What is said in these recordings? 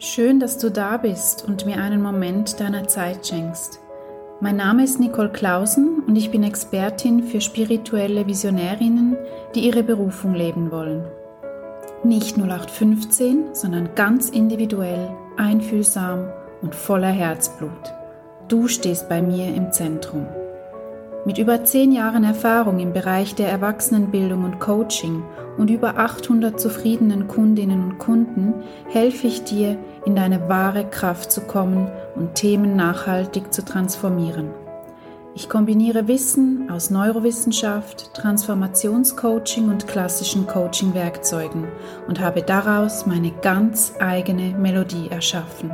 Schön, dass du da bist und mir einen Moment deiner Zeit schenkst. Mein Name ist Nicole Clausen und ich bin Expertin für spirituelle Visionärinnen, die ihre Berufung leben wollen. Nicht 0815, sondern ganz individuell, einfühlsam und voller Herzblut. Du stehst bei mir im Zentrum. Mit über zehn Jahren Erfahrung im Bereich der Erwachsenenbildung und Coaching und über 800 zufriedenen Kundinnen und Kunden helfe ich dir, in deine wahre Kraft zu kommen und Themen nachhaltig zu transformieren. Ich kombiniere Wissen aus Neurowissenschaft, Transformationscoaching und klassischen Coaching-Werkzeugen und habe daraus meine ganz eigene Melodie erschaffen.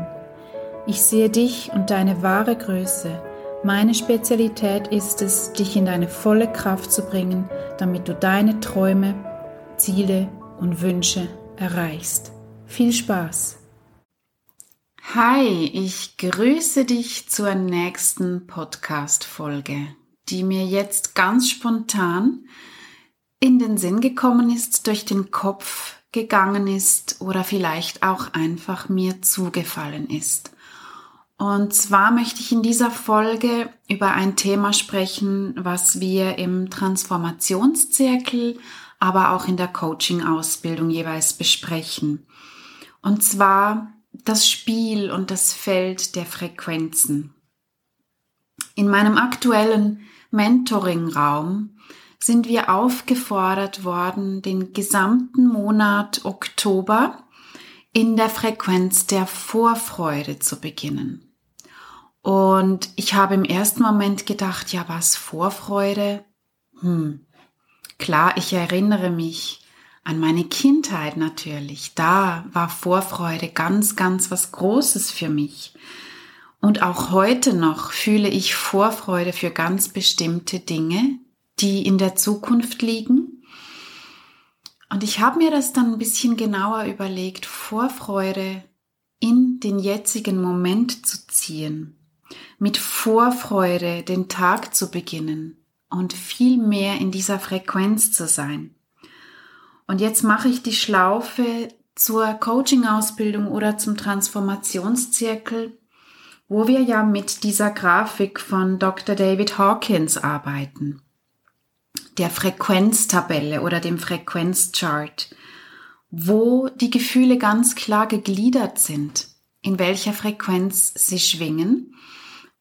Ich sehe dich und deine wahre Größe – meine Spezialität ist es, dich in deine volle Kraft zu bringen, damit du deine Träume, Ziele und Wünsche erreichst. Viel Spaß! Hi, ich grüße dich zur nächsten Podcast-Folge, die mir jetzt ganz spontan in den Sinn gekommen ist, durch den Kopf gegangen ist oder vielleicht auch einfach mir zugefallen ist. Und zwar möchte ich in dieser Folge über ein Thema sprechen, was wir im Transformationszirkel, aber auch in der Coaching-Ausbildung jeweils besprechen. Und zwar das Spiel und das Feld der Frequenzen. In meinem aktuellen Mentoring-Raum sind wir aufgefordert worden, den gesamten Monat Oktober in der Frequenz der Vorfreude zu beginnen. Und ich habe im ersten Moment gedacht, ja, was Vorfreude? Hm. Klar, ich erinnere mich an meine Kindheit natürlich. Da war Vorfreude ganz, ganz was Großes für mich. Und auch heute noch fühle ich Vorfreude für ganz bestimmte Dinge, die in der Zukunft liegen und ich habe mir das dann ein bisschen genauer überlegt, Vorfreude in den jetzigen Moment zu ziehen, mit Vorfreude den Tag zu beginnen und viel mehr in dieser Frequenz zu sein. Und jetzt mache ich die Schlaufe zur Coaching-Ausbildung oder zum Transformationszirkel, wo wir ja mit dieser Grafik von Dr. David Hawkins arbeiten der Frequenztabelle oder dem Frequenzchart, wo die Gefühle ganz klar gegliedert sind, in welcher Frequenz sie schwingen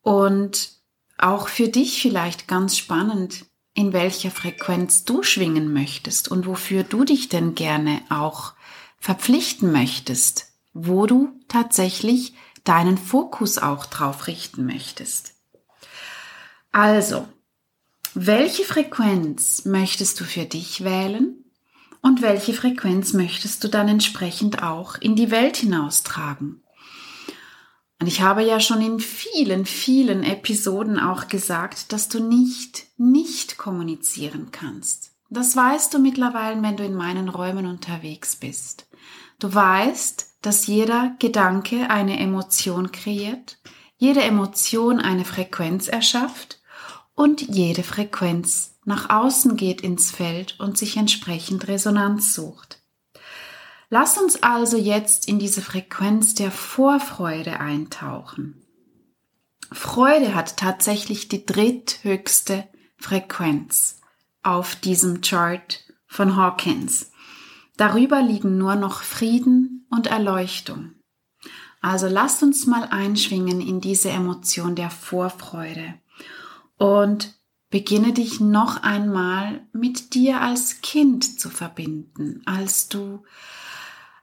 und auch für dich vielleicht ganz spannend, in welcher Frequenz du schwingen möchtest und wofür du dich denn gerne auch verpflichten möchtest, wo du tatsächlich deinen Fokus auch drauf richten möchtest. Also, welche Frequenz möchtest du für dich wählen und welche Frequenz möchtest du dann entsprechend auch in die Welt hinaustragen? Und ich habe ja schon in vielen, vielen Episoden auch gesagt, dass du nicht, nicht kommunizieren kannst. Das weißt du mittlerweile, wenn du in meinen Räumen unterwegs bist. Du weißt, dass jeder Gedanke eine Emotion kreiert, jede Emotion eine Frequenz erschafft und jede Frequenz nach außen geht ins Feld und sich entsprechend Resonanz sucht. Lass uns also jetzt in diese Frequenz der Vorfreude eintauchen. Freude hat tatsächlich die dritthöchste Frequenz auf diesem Chart von Hawkins. Darüber liegen nur noch Frieden und Erleuchtung. Also lasst uns mal einschwingen in diese Emotion der Vorfreude und beginne dich noch einmal mit dir als Kind zu verbinden, als du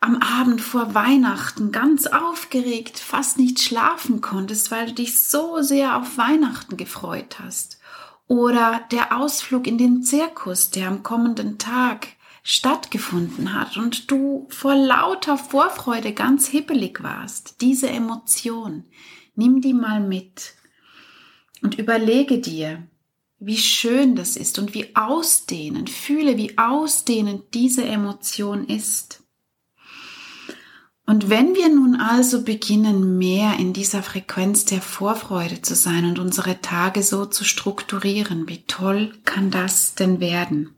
am Abend vor Weihnachten ganz aufgeregt fast nicht schlafen konntest, weil du dich so sehr auf Weihnachten gefreut hast. Oder der Ausflug in den Zirkus, der am kommenden Tag stattgefunden hat und du vor lauter Vorfreude ganz hippelig warst. Diese Emotion, nimm die mal mit und überlege dir, wie schön das ist und wie ausdehnend, fühle, wie ausdehnend diese Emotion ist. Und wenn wir nun also beginnen, mehr in dieser Frequenz der Vorfreude zu sein und unsere Tage so zu strukturieren, wie toll kann das denn werden?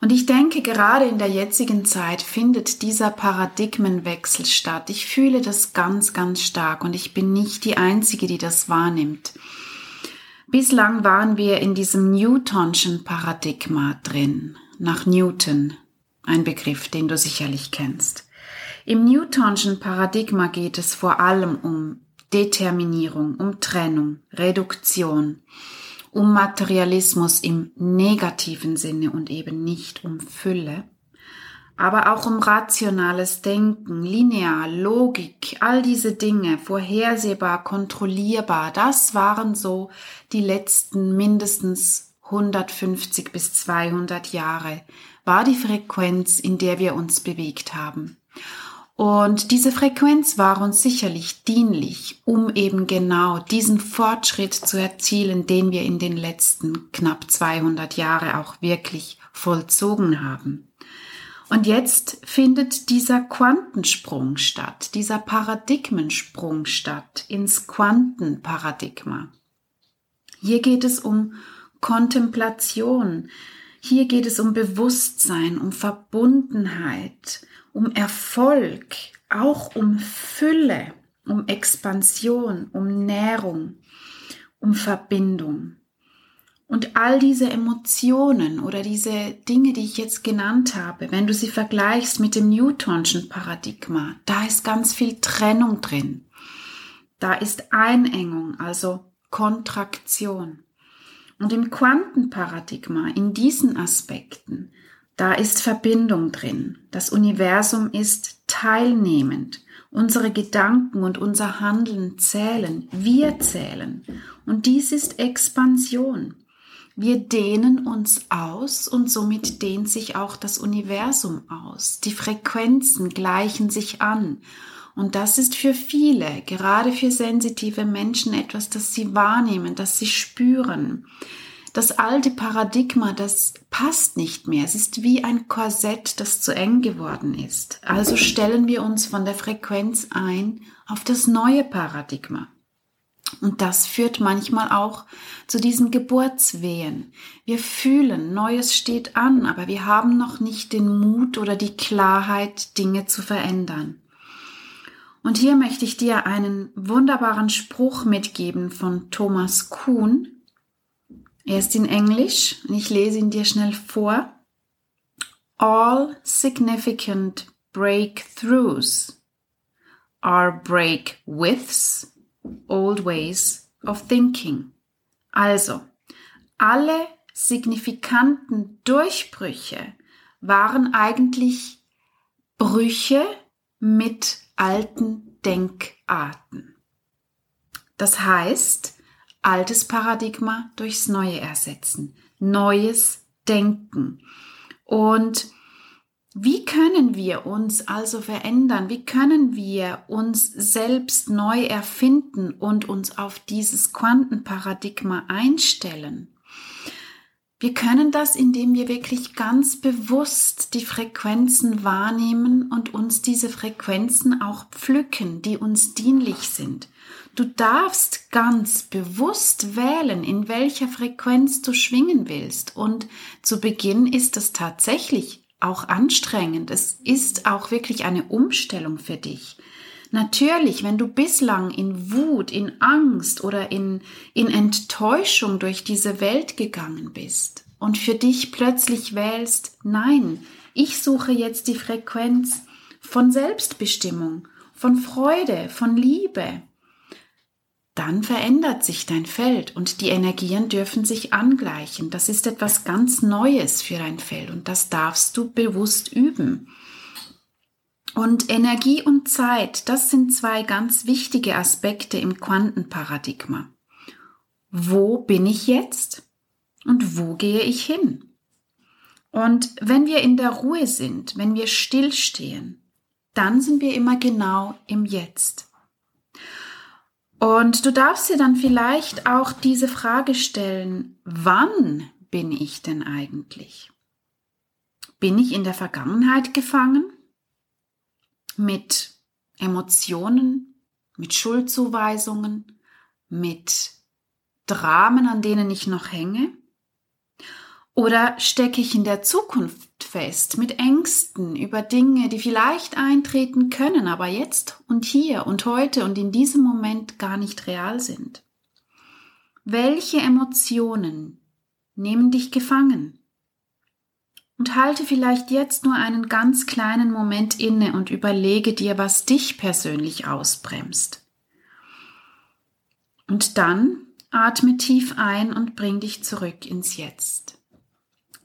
Und ich denke, gerade in der jetzigen Zeit findet dieser Paradigmenwechsel statt. Ich fühle das ganz, ganz stark und ich bin nicht die Einzige, die das wahrnimmt. Bislang waren wir in diesem Newtonschen Paradigma drin, nach Newton, ein Begriff, den du sicherlich kennst. Im Newtonschen Paradigma geht es vor allem um Determinierung, um Trennung, Reduktion, um Materialismus im negativen Sinne und eben nicht um Fülle, aber auch um rationales Denken, linear, Logik, all diese Dinge, vorhersehbar, kontrollierbar, das waren so die letzten mindestens 150 bis 200 Jahre, war die Frequenz, in der wir uns bewegt haben. Und diese Frequenz war uns sicherlich dienlich, um eben genau diesen Fortschritt zu erzielen, den wir in den letzten knapp 200 Jahre auch wirklich vollzogen haben. Und jetzt findet dieser Quantensprung statt, dieser Paradigmensprung statt ins Quantenparadigma. Hier geht es um Kontemplation, hier geht es um Bewusstsein, um Verbundenheit, um Erfolg, auch um Fülle, um Expansion, um Nährung, um Verbindung. Und all diese Emotionen oder diese Dinge, die ich jetzt genannt habe, wenn du sie vergleichst mit dem Newtonschen Paradigma, da ist ganz viel Trennung drin. Da ist Einengung, also Kontraktion. Und im Quantenparadigma, in diesen Aspekten, da ist Verbindung drin. Das Universum ist teilnehmend. Unsere Gedanken und unser Handeln zählen. Wir zählen. Und dies ist Expansion. Wir dehnen uns aus und somit dehnt sich auch das Universum aus. Die Frequenzen gleichen sich an. Und das ist für viele, gerade für sensitive Menschen, etwas, das sie wahrnehmen, das sie spüren das alte Paradigma, das passt nicht mehr. Es ist wie ein Korsett, das zu eng geworden ist. Also stellen wir uns von der Frequenz ein auf das neue Paradigma. Und das führt manchmal auch zu diesen Geburtswehen. Wir fühlen, Neues steht an, aber wir haben noch nicht den Mut oder die Klarheit, Dinge zu verändern. Und hier möchte ich dir einen wunderbaren Spruch mitgeben von Thomas Kuhn, er ist in Englisch und ich lese ihn dir schnell vor. All significant breakthroughs are breakwiths, old ways of thinking. Also, alle signifikanten Durchbrüche waren eigentlich Brüche mit alten Denkarten. Das heißt, altes Paradigma durchs neue ersetzen, neues Denken. Und wie können wir uns also verändern? Wie können wir uns selbst neu erfinden und uns auf dieses Quantenparadigma einstellen? Wir können das, indem wir wirklich ganz bewusst die Frequenzen wahrnehmen und uns diese Frequenzen auch pflücken, die uns dienlich sind. Du darfst ganz bewusst wählen, in welcher Frequenz du schwingen willst. Und zu Beginn ist das tatsächlich auch anstrengend. Es ist auch wirklich eine Umstellung für dich. Natürlich, wenn du bislang in Wut, in Angst oder in, in Enttäuschung durch diese Welt gegangen bist und für dich plötzlich wählst, nein, ich suche jetzt die Frequenz von Selbstbestimmung, von Freude, von Liebe, dann verändert sich dein Feld und die Energien dürfen sich angleichen. Das ist etwas ganz Neues für dein Feld und das darfst du bewusst üben. Und Energie und Zeit, das sind zwei ganz wichtige Aspekte im Quantenparadigma. Wo bin ich jetzt und wo gehe ich hin? Und wenn wir in der Ruhe sind, wenn wir stillstehen, dann sind wir immer genau im Jetzt. Und du darfst dir dann vielleicht auch diese Frage stellen, wann bin ich denn eigentlich? Bin ich in der Vergangenheit gefangen? mit Emotionen, mit Schuldzuweisungen, mit Dramen, an denen ich noch hänge? Oder stecke ich in der Zukunft fest mit Ängsten über Dinge, die vielleicht eintreten können, aber jetzt und hier und heute und in diesem Moment gar nicht real sind? Welche Emotionen nehmen dich gefangen? Und halte vielleicht jetzt nur einen ganz kleinen Moment inne und überlege dir, was dich persönlich ausbremst. Und dann atme tief ein und bring dich zurück ins Jetzt.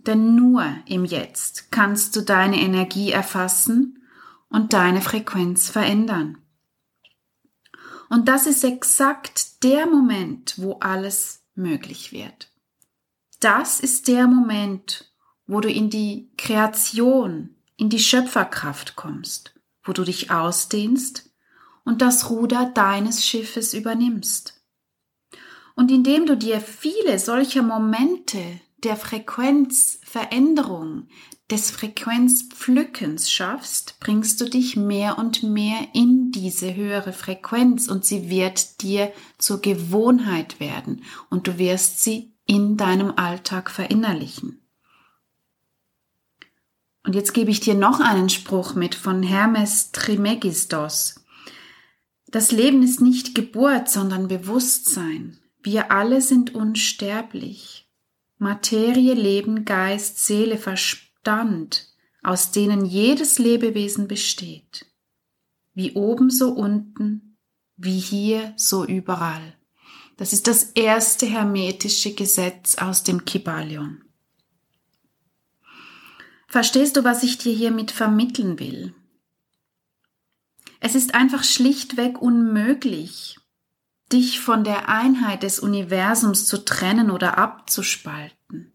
Denn nur im Jetzt kannst du deine Energie erfassen und deine Frequenz verändern. Und das ist exakt der Moment, wo alles möglich wird. Das ist der Moment, wo du in die Kreation, in die Schöpferkraft kommst, wo du dich ausdehnst und das Ruder deines Schiffes übernimmst. Und indem du dir viele solcher Momente der Frequenzveränderung, des Frequenzpflückens schaffst, bringst du dich mehr und mehr in diese höhere Frequenz und sie wird dir zur Gewohnheit werden und du wirst sie in deinem Alltag verinnerlichen. Und jetzt gebe ich dir noch einen Spruch mit von Hermes Trimegistos. Das Leben ist nicht Geburt, sondern Bewusstsein. Wir alle sind unsterblich. Materie, Leben, Geist, Seele, Verstand, aus denen jedes Lebewesen besteht. Wie oben so unten, wie hier so überall. Das ist das erste hermetische Gesetz aus dem Kybalion. Verstehst du, was ich dir hiermit vermitteln will? Es ist einfach schlichtweg unmöglich, dich von der Einheit des Universums zu trennen oder abzuspalten.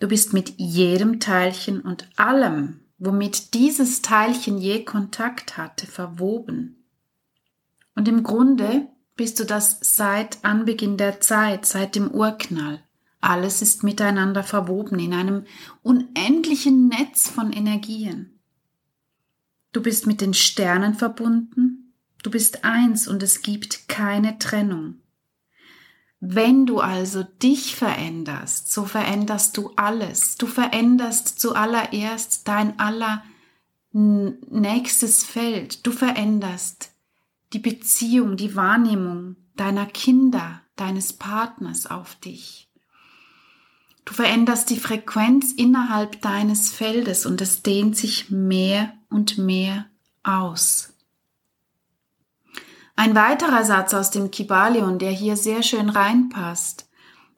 Du bist mit jedem Teilchen und allem, womit dieses Teilchen je Kontakt hatte, verwoben. Und im Grunde bist du das seit Anbeginn der Zeit, seit dem Urknall. Alles ist miteinander verwoben in einem unendlichen Netz von Energien. Du bist mit den Sternen verbunden, du bist eins und es gibt keine Trennung. Wenn du also dich veränderst, so veränderst du alles. Du veränderst zuallererst dein aller nächstes Feld. Du veränderst die Beziehung, die Wahrnehmung deiner Kinder, deines Partners auf dich. Du veränderst die Frequenz innerhalb deines Feldes und es dehnt sich mehr und mehr aus. Ein weiterer Satz aus dem Kybalion, der hier sehr schön reinpasst,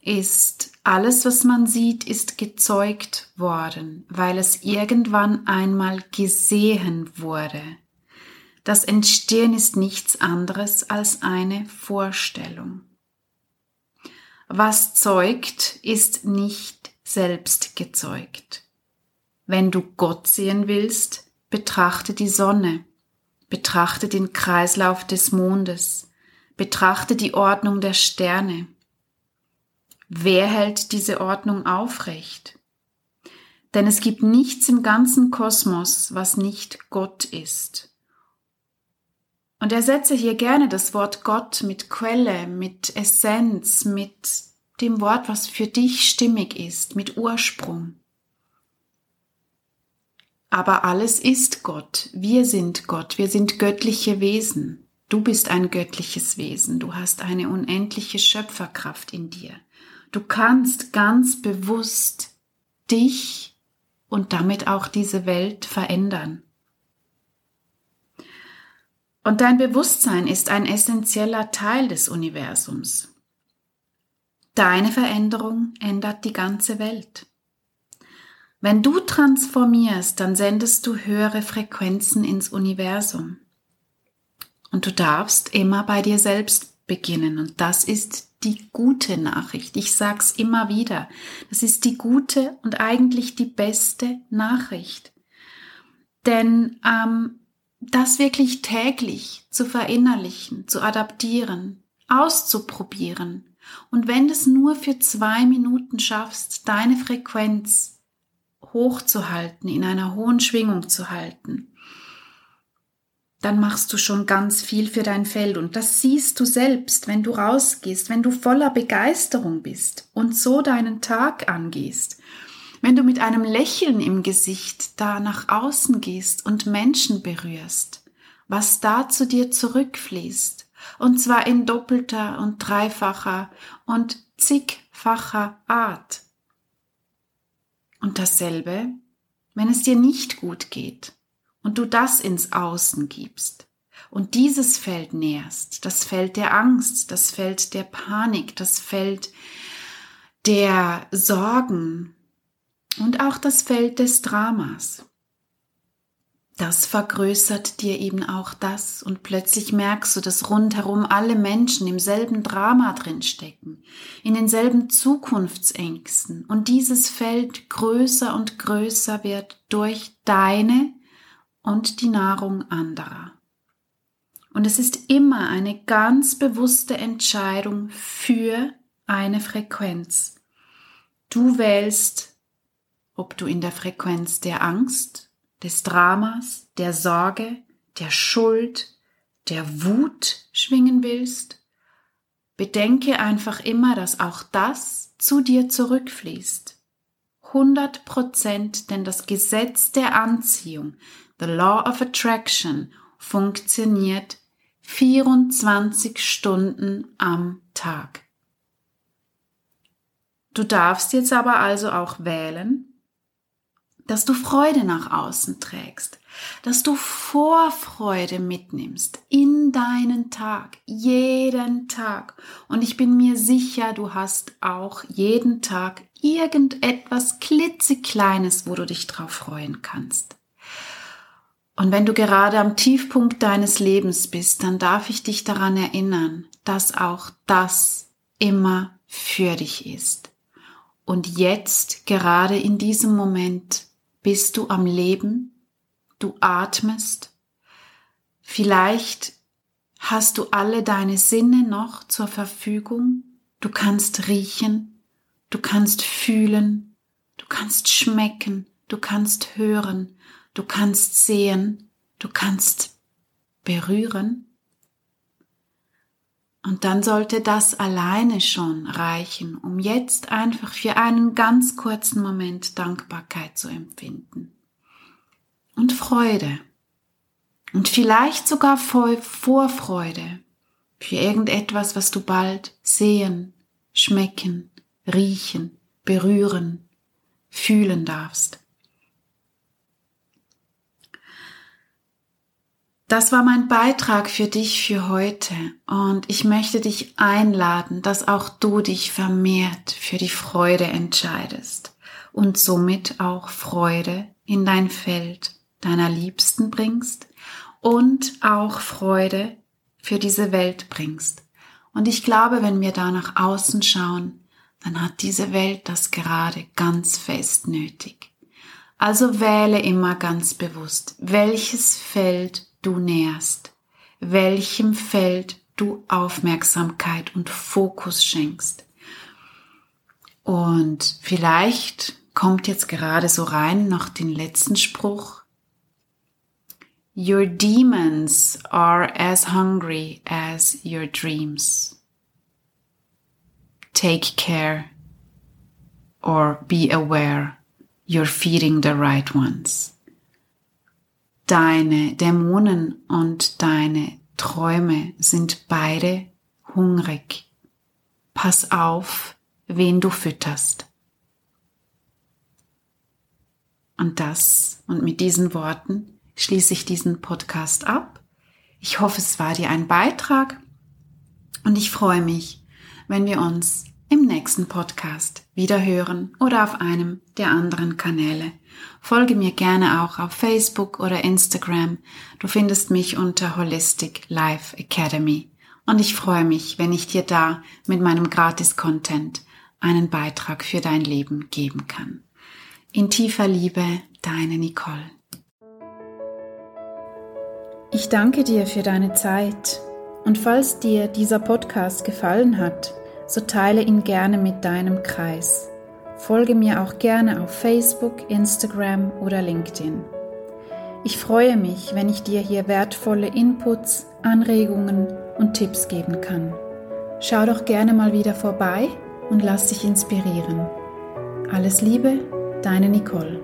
ist, alles, was man sieht, ist gezeugt worden, weil es irgendwann einmal gesehen wurde. Das Entstehen ist nichts anderes als eine Vorstellung. Was zeugt, ist nicht selbst gezeugt. Wenn du Gott sehen willst, betrachte die Sonne, betrachte den Kreislauf des Mondes, betrachte die Ordnung der Sterne. Wer hält diese Ordnung aufrecht? Denn es gibt nichts im ganzen Kosmos, was nicht Gott ist. Und ersetze hier gerne das Wort Gott mit Quelle, mit Essenz, mit dem Wort, was für dich stimmig ist, mit Ursprung. Aber alles ist Gott. Wir sind Gott. Wir sind göttliche Wesen. Du bist ein göttliches Wesen. Du hast eine unendliche Schöpferkraft in dir. Du kannst ganz bewusst dich und damit auch diese Welt verändern. Und dein Bewusstsein ist ein essentieller Teil des Universums. Deine Veränderung ändert die ganze Welt. Wenn du transformierst, dann sendest du höhere Frequenzen ins Universum. Und du darfst immer bei dir selbst beginnen. Und das ist die gute Nachricht. Ich sag's immer wieder. Das ist die gute und eigentlich die beste Nachricht. Denn ähm, das wirklich täglich zu verinnerlichen, zu adaptieren, auszuprobieren. Und wenn du es nur für zwei Minuten schaffst, deine Frequenz hochzuhalten, in einer hohen Schwingung zu halten, dann machst du schon ganz viel für dein Feld und das siehst du selbst, wenn du rausgehst, wenn du voller Begeisterung bist und so deinen Tag angehst. Wenn du mit einem Lächeln im Gesicht da nach außen gehst und Menschen berührst, was da zu dir zurückfließt, und zwar in doppelter und dreifacher und zigfacher Art. Und dasselbe, wenn es dir nicht gut geht und du das ins Außen gibst und dieses Feld nährst, das Feld der Angst, das Feld der Panik, das Feld der Sorgen und auch das Feld des Dramas. Das vergrößert dir eben auch das und plötzlich merkst du, dass rundherum alle Menschen im selben Drama drinstecken, in denselben Zukunftsängsten und dieses Feld größer und größer wird durch deine und die Nahrung anderer. Und es ist immer eine ganz bewusste Entscheidung für eine Frequenz. Du wählst, ob du in der Frequenz der Angst, des Dramas, der Sorge, der Schuld, der Wut schwingen willst. Bedenke einfach immer, dass auch das zu dir zurückfließt. 100 Prozent, denn das Gesetz der Anziehung, The Law of Attraction funktioniert 24 Stunden am Tag. Du darfst jetzt aber also auch wählen, dass du Freude nach außen trägst, dass du Vorfreude mitnimmst in deinen Tag, jeden Tag. Und ich bin mir sicher, du hast auch jeden Tag irgendetwas klitzekleines, wo du dich drauf freuen kannst. Und wenn du gerade am Tiefpunkt deines Lebens bist, dann darf ich dich daran erinnern, dass auch das immer für dich ist. Und jetzt, gerade in diesem Moment, bist du am Leben, du atmest, vielleicht hast du alle deine Sinne noch zur Verfügung, du kannst riechen, du kannst fühlen, du kannst schmecken, du kannst hören, du kannst sehen, du kannst berühren. Und dann sollte das alleine schon reichen, um jetzt einfach für einen ganz kurzen Moment Dankbarkeit zu empfinden. Und Freude. Und vielleicht sogar Vorfreude für irgendetwas, was du bald sehen, schmecken, riechen, berühren, fühlen darfst. Das war mein Beitrag für dich für heute und ich möchte dich einladen, dass auch du dich vermehrt für die Freude entscheidest und somit auch Freude in dein Feld deiner Liebsten bringst und auch Freude für diese Welt bringst. Und ich glaube, wenn wir da nach außen schauen, dann hat diese Welt das gerade ganz fest nötig. Also wähle immer ganz bewusst, welches Feld du nährst, welchem Feld du Aufmerksamkeit und Fokus schenkst. Und vielleicht kommt jetzt gerade so rein noch den letzten Spruch. Your demons are as hungry as your dreams. Take care or be aware you're feeding the right ones deine Dämonen und deine Träume sind beide hungrig. Pass auf, wen du fütterst. Und das und mit diesen Worten schließe ich diesen Podcast ab. Ich hoffe, es war dir ein Beitrag und ich freue mich, wenn wir uns im nächsten Podcast wieder hören oder auf einem der anderen Kanäle. Folge mir gerne auch auf Facebook oder Instagram. Du findest mich unter Holistic Life Academy. Und ich freue mich, wenn ich dir da mit meinem Gratis-Content einen Beitrag für dein Leben geben kann. In tiefer Liebe, deine Nicole. Ich danke dir für deine Zeit. Und falls dir dieser Podcast gefallen hat, so teile ihn gerne mit deinem Kreis. Folge mir auch gerne auf Facebook, Instagram oder LinkedIn. Ich freue mich, wenn ich dir hier wertvolle Inputs, Anregungen und Tipps geben kann. Schau doch gerne mal wieder vorbei und lass dich inspirieren. Alles Liebe, deine Nicole.